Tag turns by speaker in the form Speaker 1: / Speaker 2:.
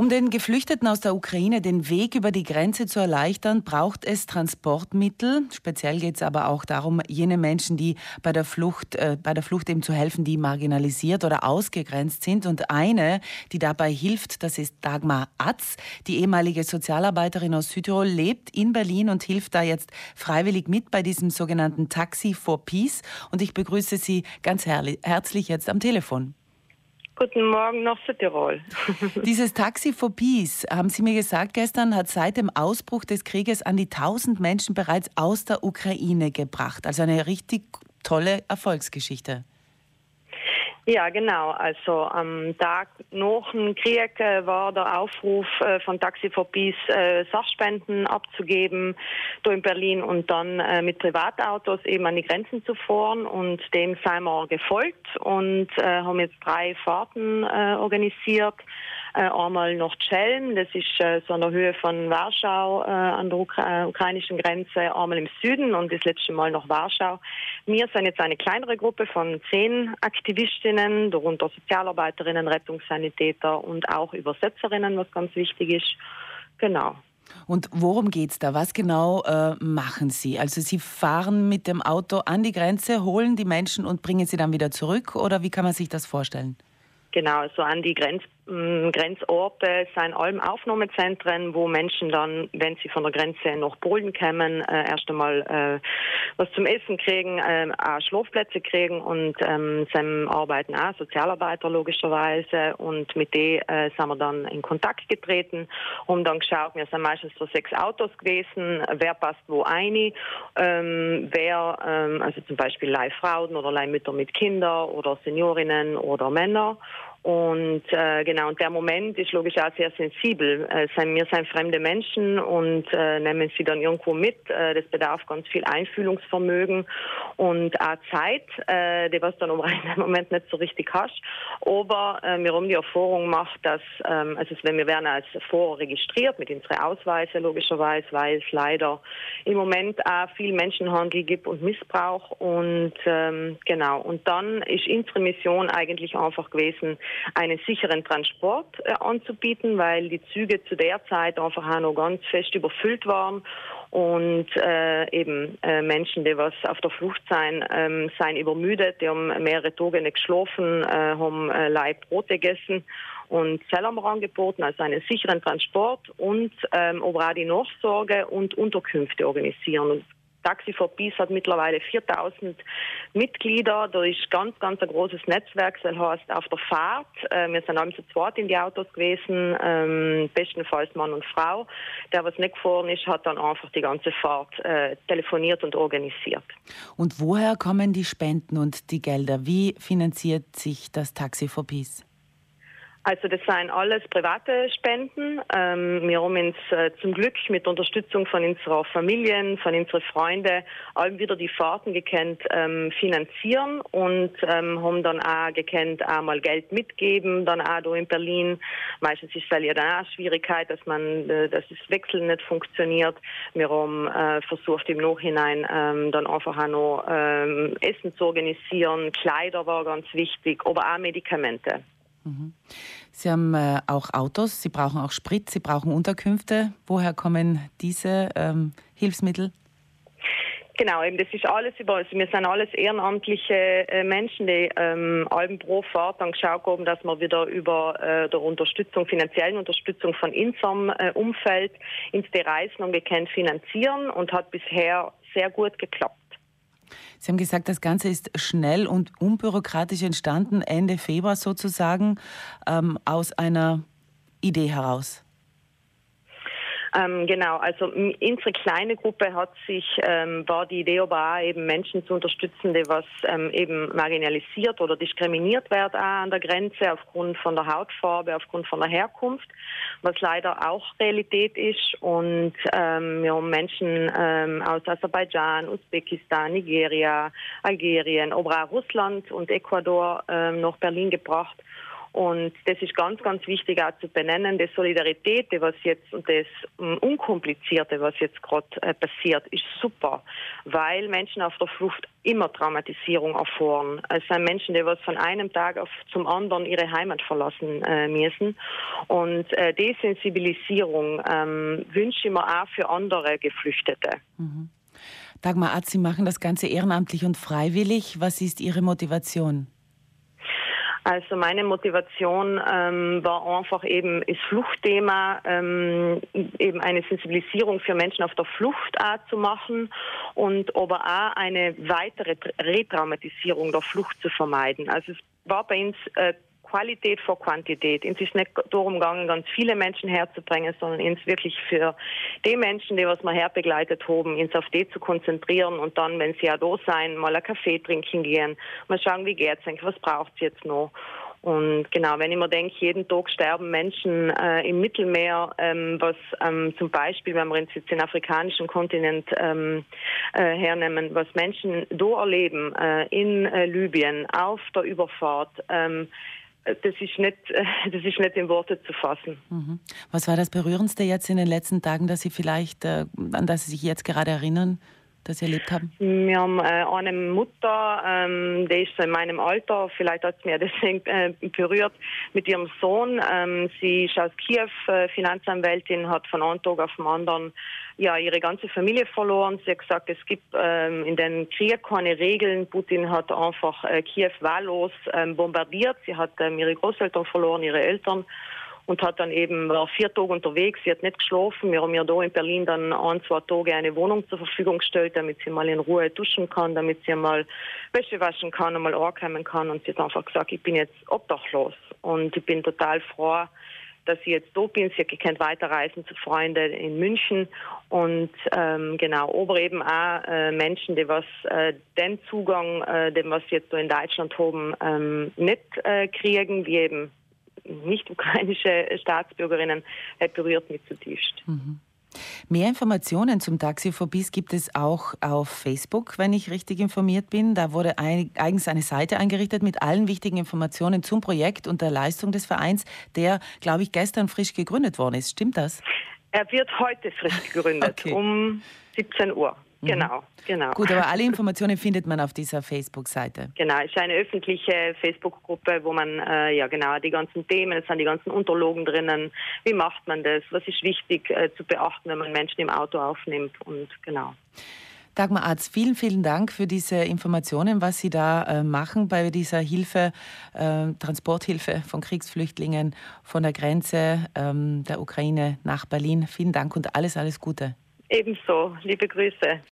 Speaker 1: Um den Geflüchteten aus der Ukraine den Weg über die Grenze zu erleichtern, braucht es Transportmittel. Speziell geht es aber auch darum, jene Menschen, die bei der Flucht, äh, bei der Flucht eben zu helfen, die marginalisiert oder ausgegrenzt sind. Und eine, die dabei hilft, das ist Dagmar Atz, die ehemalige Sozialarbeiterin aus Südtirol, lebt in Berlin und hilft da jetzt freiwillig mit bei diesem sogenannten Taxi for Peace. Und ich begrüße Sie ganz herzlich jetzt am Telefon.
Speaker 2: Guten Morgen nach Südtirol.
Speaker 1: Dieses Taxi for Peace, haben Sie mir gesagt gestern, hat seit dem Ausbruch des Krieges an die 1000 Menschen bereits aus der Ukraine gebracht. Also eine richtig tolle Erfolgsgeschichte.
Speaker 2: Ja, genau. Also am Tag nach dem Krieg äh, war der Aufruf äh, von Taxi for Peace, äh, Sachspenden abzugeben, da in Berlin und dann äh, mit Privatautos eben an die Grenzen zu fahren. Und dem sind wir gefolgt und äh, haben jetzt drei Fahrten äh, organisiert einmal nach Chelm, das ist äh, so an der Höhe von Warschau äh, an der Ukra äh, ukrainischen Grenze, einmal im Süden und das letzte Mal nach Warschau. Wir sind jetzt eine kleinere Gruppe von zehn Aktivistinnen, darunter Sozialarbeiterinnen, Rettungssanitäter und auch Übersetzerinnen, was ganz wichtig ist. Genau.
Speaker 1: Und worum geht es da? Was genau äh, machen Sie? Also Sie fahren mit dem Auto an die Grenze, holen die Menschen und bringen sie dann wieder zurück? Oder wie kann man sich das vorstellen?
Speaker 2: Genau, so an die Grenz ähm, Grenzorte sind allem Aufnahmezentren, wo Menschen dann, wenn sie von der Grenze nach Polen kommen, äh, erst einmal äh, was zum Essen kriegen, äh, auch Schlafplätze kriegen und ähm, sie arbeiten auch Sozialarbeiter logischerweise. Und mit denen äh, sind wir dann in Kontakt getreten und dann geschaut, wir sind meistens so sechs Autos gewesen, wer passt wo ein, ähm, wer, ähm, also zum Beispiel Leihfrauen oder Leihmütter mit Kindern oder Seniorinnen oder Männer und äh, genau, und der Moment ist logisch auch sehr sensibel. Äh, wir sind fremde Menschen und äh, nehmen sie dann irgendwo mit. Äh, das bedarf ganz viel Einfühlungsvermögen und auch Zeit, äh, die was dann um einen Moment nicht so richtig hast. Aber äh, wir haben die Erfahrung gemacht, dass ähm, also wenn wir werden als Fahrer registriert mit unseren Ausweise logischerweise, weil es leider im Moment auch viel Menschenhandel gibt und Missbrauch und ähm, genau. Und dann ist unsere Mission eigentlich einfach gewesen, einen sicheren Transport äh, anzubieten, weil die Züge zu der Zeit einfach auch noch ganz fest überfüllt waren und äh, eben äh, Menschen, die was auf der Flucht sein, ähm, seien übermüdet, die haben mehrere Tage nicht geschlafen, äh, haben äh, Leib Brote gegessen und Zell haben wir angeboten, also einen sicheren Transport und ähm, aber auch die Nachsorge und Unterkünfte organisieren. Taxi for Peace hat mittlerweile 4000 Mitglieder. Da ist ganz, ganz ein großes Netzwerk. Das heißt, auf der Fahrt, äh, wir sind alle zu zweit in die Autos gewesen, ähm, bestenfalls Mann und Frau. Der, was nicht gefahren ist, hat dann einfach die ganze Fahrt äh, telefoniert und organisiert.
Speaker 1: Und woher kommen die Spenden und die Gelder? Wie finanziert sich das Taxi for Peace?
Speaker 2: Also das seien alles private Spenden. Ähm, wir haben uns äh, zum Glück mit Unterstützung von unserer Familien, von unseren Freunden, allem wieder die Fahrten gekannt ähm, finanzieren und ähm, haben dann auch gekannt, einmal Geld mitgeben, dann auch hier in Berlin. Meistens ist es ja dann auch Schwierigkeit, dass man, äh, dass das Wechseln nicht funktioniert. Wir haben äh, versucht im Nachhinein ähm, dann einfach auch noch ähm, Essen zu organisieren. Kleider war ganz wichtig, aber auch Medikamente.
Speaker 1: Sie haben äh, auch Autos, Sie brauchen auch Sprit, Sie brauchen Unterkünfte. Woher kommen diese ähm, Hilfsmittel?
Speaker 2: Genau, eben das ist alles über, also wir sind alles ehrenamtliche äh, Menschen, die ähm, allem pro Fahrt dann geschaut haben, dass wir wieder über äh, der Unterstützung, finanziellen Unterstützung von unserem äh, Umfeld ins Reisen und wir können finanzieren und hat bisher sehr gut geklappt.
Speaker 1: Sie haben gesagt, das Ganze ist schnell und unbürokratisch entstanden, Ende Februar sozusagen, ähm, aus einer Idee heraus.
Speaker 2: Ähm, genau, also unsere kleine Gruppe hat sich, ähm, war die Idee aber auch eben Menschen zu unterstützen, die was ähm, eben marginalisiert oder diskriminiert werden auch an der Grenze aufgrund von der Hautfarbe, aufgrund von der Herkunft, was leider auch Realität ist. Und ähm, wir haben Menschen ähm, aus Aserbaidschan, Usbekistan, Nigeria, Algerien, aber auch Russland und Ecuador ähm, nach Berlin gebracht Und das ist ganz, ganz wichtig auch zu benennen. Die Solidarität, was jetzt und das um, Unkomplizierte, was jetzt gerade äh, passiert, ist super, weil Menschen auf der Flucht immer Traumatisierung erfahren. Es sind Menschen, die was von einem Tag auf zum anderen ihre Heimat verlassen äh, müssen. Und äh, Desensibilisierung ähm, wünsche ich mir auch für andere Geflüchtete.
Speaker 1: Mhm. Dagmar Arzt, Sie machen das Ganze ehrenamtlich und freiwillig. Was ist Ihre Motivation?
Speaker 2: Also meine Motivation ähm, war einfach eben das Fluchtthema, ähm, eben eine Sensibilisierung für Menschen auf der Flucht zu machen und aber auch eine weitere Retraumatisierung der Flucht zu vermeiden. Also es war bei uns äh, Qualität vor Quantität. Es ist nicht darum gegangen, ganz viele Menschen herzubringen, sondern uns wirklich für die Menschen, die was wir herbegleitet haben, uns auf die zu konzentrieren und dann, wenn sie ja da sein, mal einen Kaffee trinken gehen, mal schauen, wie geht's eigentlich, was braucht es jetzt noch. Und genau, wenn ich mir denke, jeden Tag sterben Menschen äh, im Mittelmeer, ähm, was ähm, zum Beispiel, wenn wir uns jetzt den afrikanischen Kontinent ähm, äh, hernehmen, was Menschen da erleben äh, in äh, Libyen auf der Überfahrt, ähm, das ist nicht, das ist nicht in Worte zu fassen.
Speaker 1: Mhm. Was war das Berührendste jetzt in den letzten Tagen, dass Sie vielleicht, äh, an das Sie sich jetzt gerade erinnern, das Sie erlebt haben?
Speaker 2: Wir haben äh, eine Mutter, ähm, die ist so in meinem Alter, vielleicht hat es mir deswegen äh, berührt, mit ihrem Sohn. Ähm, sie ist aus Kiew, äh, Finanzanwältin, hat von einem Tag auf den anderen ja, ihre ganze Familie verloren. Sie hat gesagt, es gibt ähm, in den Krieg keine Regeln. Putin hat einfach äh, Kiew wahllos ähm, bombardiert. Sie hat ähm, ihre Großeltern verloren, ihre Eltern und hat dann eben war vier Tage unterwegs. Sie hat nicht geschlafen. Wir haben ihr da in Berlin dann ein, zwei Tage eine Wohnung zur Verfügung gestellt, damit sie mal in Ruhe duschen kann, damit sie mal Wäsche waschen kann und mal ankommen kann. Und sie hat einfach gesagt, ich bin jetzt obdachlos und ich bin total froh, dass ich jetzt da bin. Sie kennt weiterreisen zu Freunden in München und ähm, genau, aber eben auch äh, Menschen, die was äh, den Zugang, äh, den was jetzt so in Deutschland haben, ähm, nicht äh, kriegen, wie eben nicht ukrainische Staatsbürgerinnen, äh, berührt mich zutiefst. Mhm.
Speaker 1: Mehr Informationen zum Taxiphobis gibt es auch auf Facebook, wenn ich richtig informiert bin. Da wurde eigens eine Seite eingerichtet mit allen wichtigen Informationen zum Projekt und der Leistung des Vereins, der, glaube ich, gestern frisch gegründet worden ist. Stimmt das?
Speaker 2: Er wird heute frisch gegründet, okay. um 17 Uhr. Mhm. Genau, genau.
Speaker 1: Gut, aber alle Informationen findet man auf dieser Facebook-Seite.
Speaker 2: Genau, es ist eine öffentliche Facebook-Gruppe, wo man äh, ja genau die ganzen Themen, es sind die ganzen Unterlogen drinnen. Wie macht man das? Was ist wichtig äh, zu beachten, wenn man Menschen im Auto aufnimmt? Und genau.
Speaker 1: Dagmar Arzt, vielen, vielen Dank für diese Informationen, was Sie da äh, machen bei dieser Hilfe, äh, Transporthilfe von Kriegsflüchtlingen von der Grenze ähm, der Ukraine nach Berlin. Vielen Dank und alles, alles Gute.
Speaker 2: Ebenso, liebe Grüße.